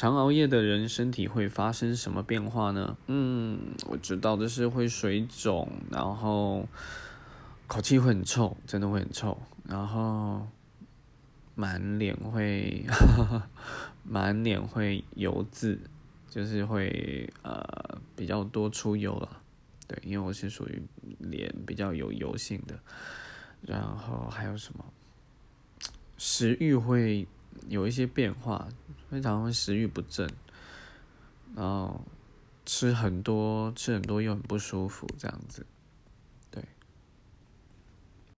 常熬夜的人身体会发生什么变化呢？嗯，我知道的是会水肿，然后口气会很臭，真的会很臭，然后满脸会 满脸会油渍，就是会呃比较多出油了。对，因为我是属于脸比较有油性的。然后还有什么？食欲会有一些变化，非常会食欲不振，然后吃很多吃很多又很不舒服这样子。